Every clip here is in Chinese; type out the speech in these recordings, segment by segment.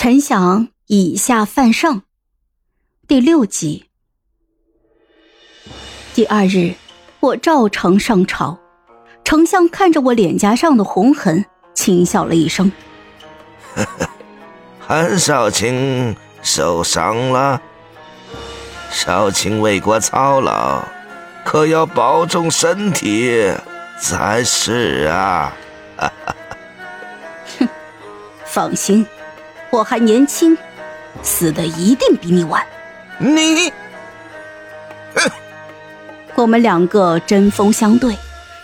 臣想以下犯上。第六集。第二日，我照常上朝，丞相看着我脸颊上的红痕，轻笑了一声：“呵呵，韩少卿受伤了，少卿为国操劳，可要保重身体才是啊！” 哼，放心。我还年轻，死的一定比你晚。你，我们两个针锋相对，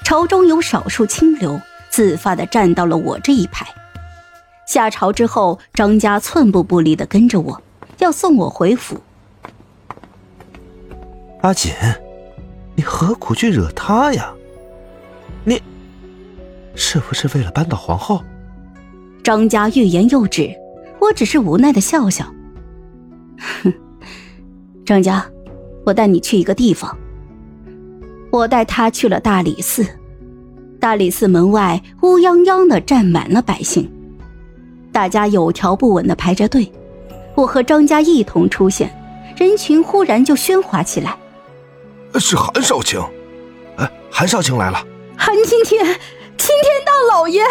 朝中有少数清流自发的站到了我这一排。下朝之后，张家寸步不离的跟着我，要送我回府。阿锦，你何苦去惹他呀？你，是不是为了扳倒皇后？张家欲言又止。我只是无奈的笑笑，哼，张家，我带你去一个地方。我带他去了大理寺，大理寺门外乌泱泱的站满了百姓，大家有条不紊的排着队。我和张家一同出现，人群忽然就喧哗起来。是韩少卿，哎，韩少卿来了。韩青天，青天大老爷。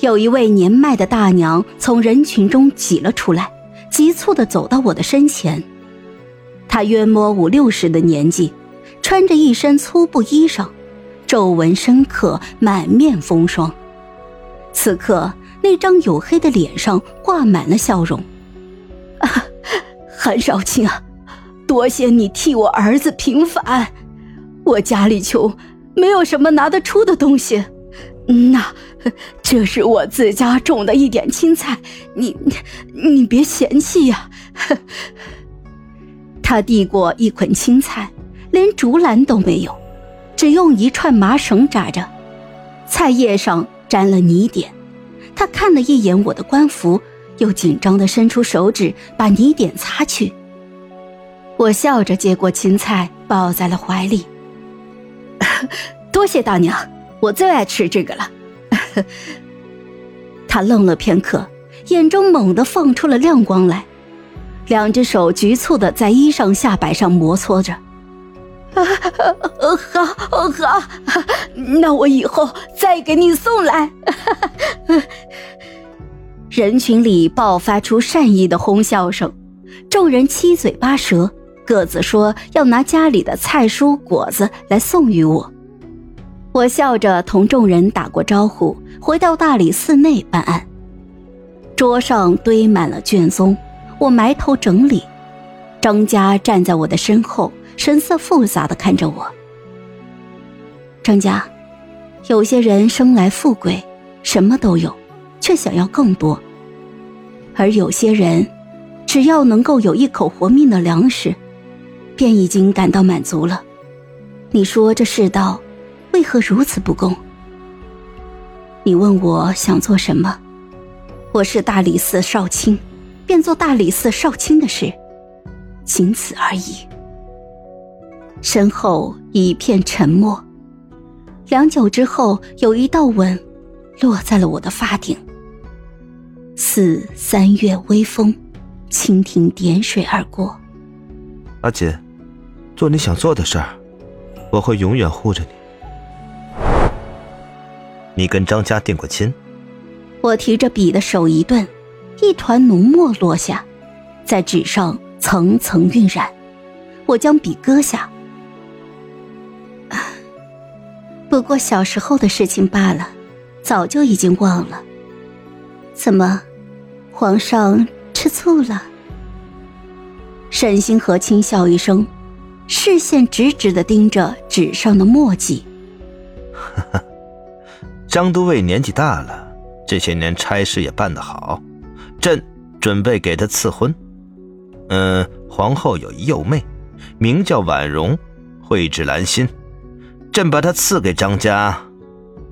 有一位年迈的大娘从人群中挤了出来，急促的走到我的身前。她约摸五六十的年纪，穿着一身粗布衣裳，皱纹深刻，满面风霜。此刻，那张黝黑的脸上挂满了笑容。啊，韩少卿啊，多谢你替我儿子平反。我家里穷，没有什么拿得出的东西。那，这是我自家种的一点青菜，你你别嫌弃呀。他递过一捆青菜，连竹篮都没有，只用一串麻绳扎着，菜叶上沾了泥点。他看了一眼我的官服，又紧张的伸出手指把泥点擦去。我笑着接过青菜，抱在了怀里。多谢大娘。我最爱吃这个了。他愣了片刻，眼中猛地放出了亮光来，两只手局促的在衣裳下摆上摩搓着。好，好，那我以后再给你送来。人群里爆发出善意的哄笑声，众人七嘴八舌，各自说要拿家里的菜蔬果子来送与我。我笑着同众人打过招呼，回到大理寺内办案。桌上堆满了卷宗，我埋头整理。张家站在我的身后，神色复杂的看着我。张家，有些人生来富贵，什么都有，却想要更多；而有些人，只要能够有一口活命的粮食，便已经感到满足了。你说这世道？为何如此不公？你问我想做什么？我是大理寺少卿，便做大理寺少卿的事，仅此而已。身后一片沉默，良久之后，有一道吻落在了我的发顶。似三月微风，蜻蜓点水而过。阿锦，做你想做的事儿，我会永远护着你。你跟张家定过亲？我提着笔的手一顿，一团浓墨落下，在纸上层层晕染。我将笔搁下，不过小时候的事情罢了，早就已经忘了。怎么，皇上吃醋了？沈星河轻笑一声，视线直直的盯着纸上的墨迹。哈哈。张都尉年纪大了，这些年差事也办得好，朕准备给他赐婚。嗯，皇后有一幼妹，名叫婉容，蕙质兰心，朕把她赐给张家，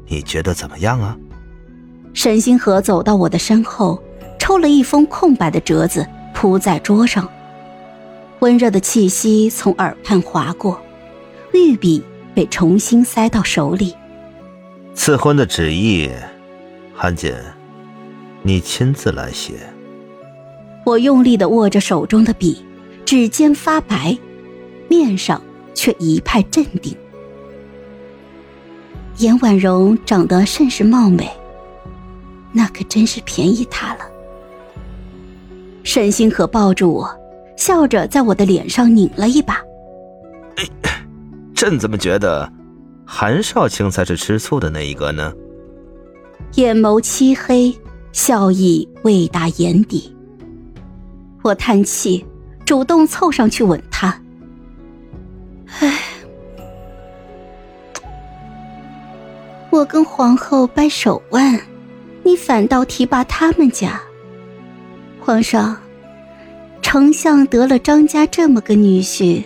你觉得怎么样啊？沈星河走到我的身后，抽了一封空白的折子铺在桌上，温热的气息从耳畔划过，玉笔被重新塞到手里。赐婚的旨意，韩锦，你亲自来写。我用力的握着手中的笔，指尖发白，面上却一派镇定。严婉容长得甚是貌美，那可真是便宜她了。沈星河抱住我，笑着在我的脸上拧了一把。朕怎么觉得，韩少卿才是吃醋的那一个呢？眼眸漆黑，笑意未达眼底。我叹气，主动凑上去吻他。唉，我跟皇后掰手腕，你反倒提拔他们家。皇上，丞相得了张家这么个女婿，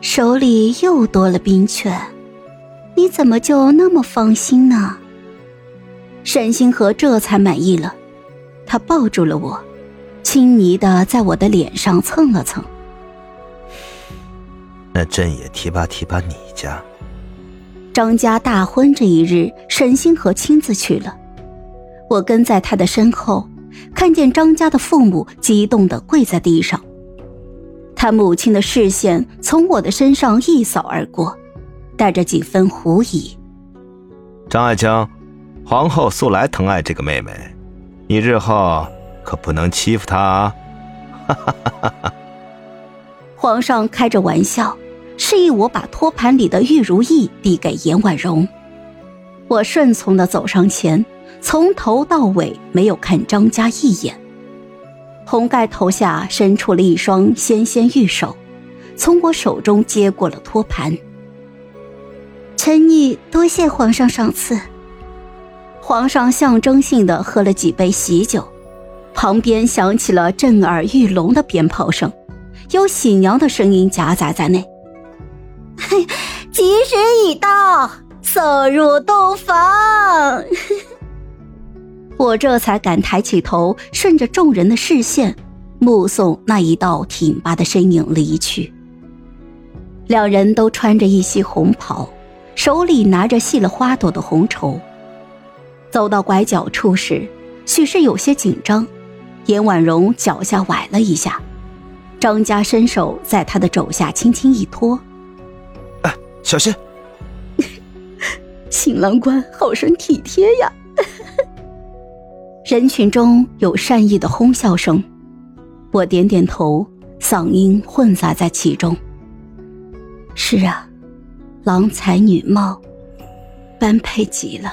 手里又多了兵权，你怎么就那么放心呢？沈星河这才满意了，他抱住了我。亲昵的在我的脸上蹭了蹭。那朕也提拔提拔你家。张家大婚这一日，沈星河亲自去了，我跟在他的身后，看见张家的父母激动的跪在地上。他母亲的视线从我的身上一扫而过，带着几分狐疑。张爱卿，皇后素来疼爱这个妹妹，你日后。可不能欺负她啊！哈哈哈哈哈！皇上开着玩笑，示意我把托盘里的玉如意递给严婉容。我顺从的走上前，从头到尾没有看张家一眼。红盖头下伸出了一双纤纤玉手，从我手中接过了托盘。臣女多谢皇上赏赐。皇上象征性的喝了几杯喜酒。旁边响起了震耳欲聋的鞭炮声，有喜娘的声音夹杂在内。吉时已到，送入洞房。我这才敢抬起头，顺着众人的视线，目送那一道挺拔的身影离去。两人都穿着一袭红袍，手里拿着系了花朵的红绸。走到拐角处时，许是有些紧张。严婉容脚下崴了一下，张家伸手在她的肘下轻轻一托：“哎，小心！” 新郎官好生体贴呀！人群中有善意的哄笑声，我点点头，嗓音混杂在其中：“是啊，郎才女貌，般配极了。”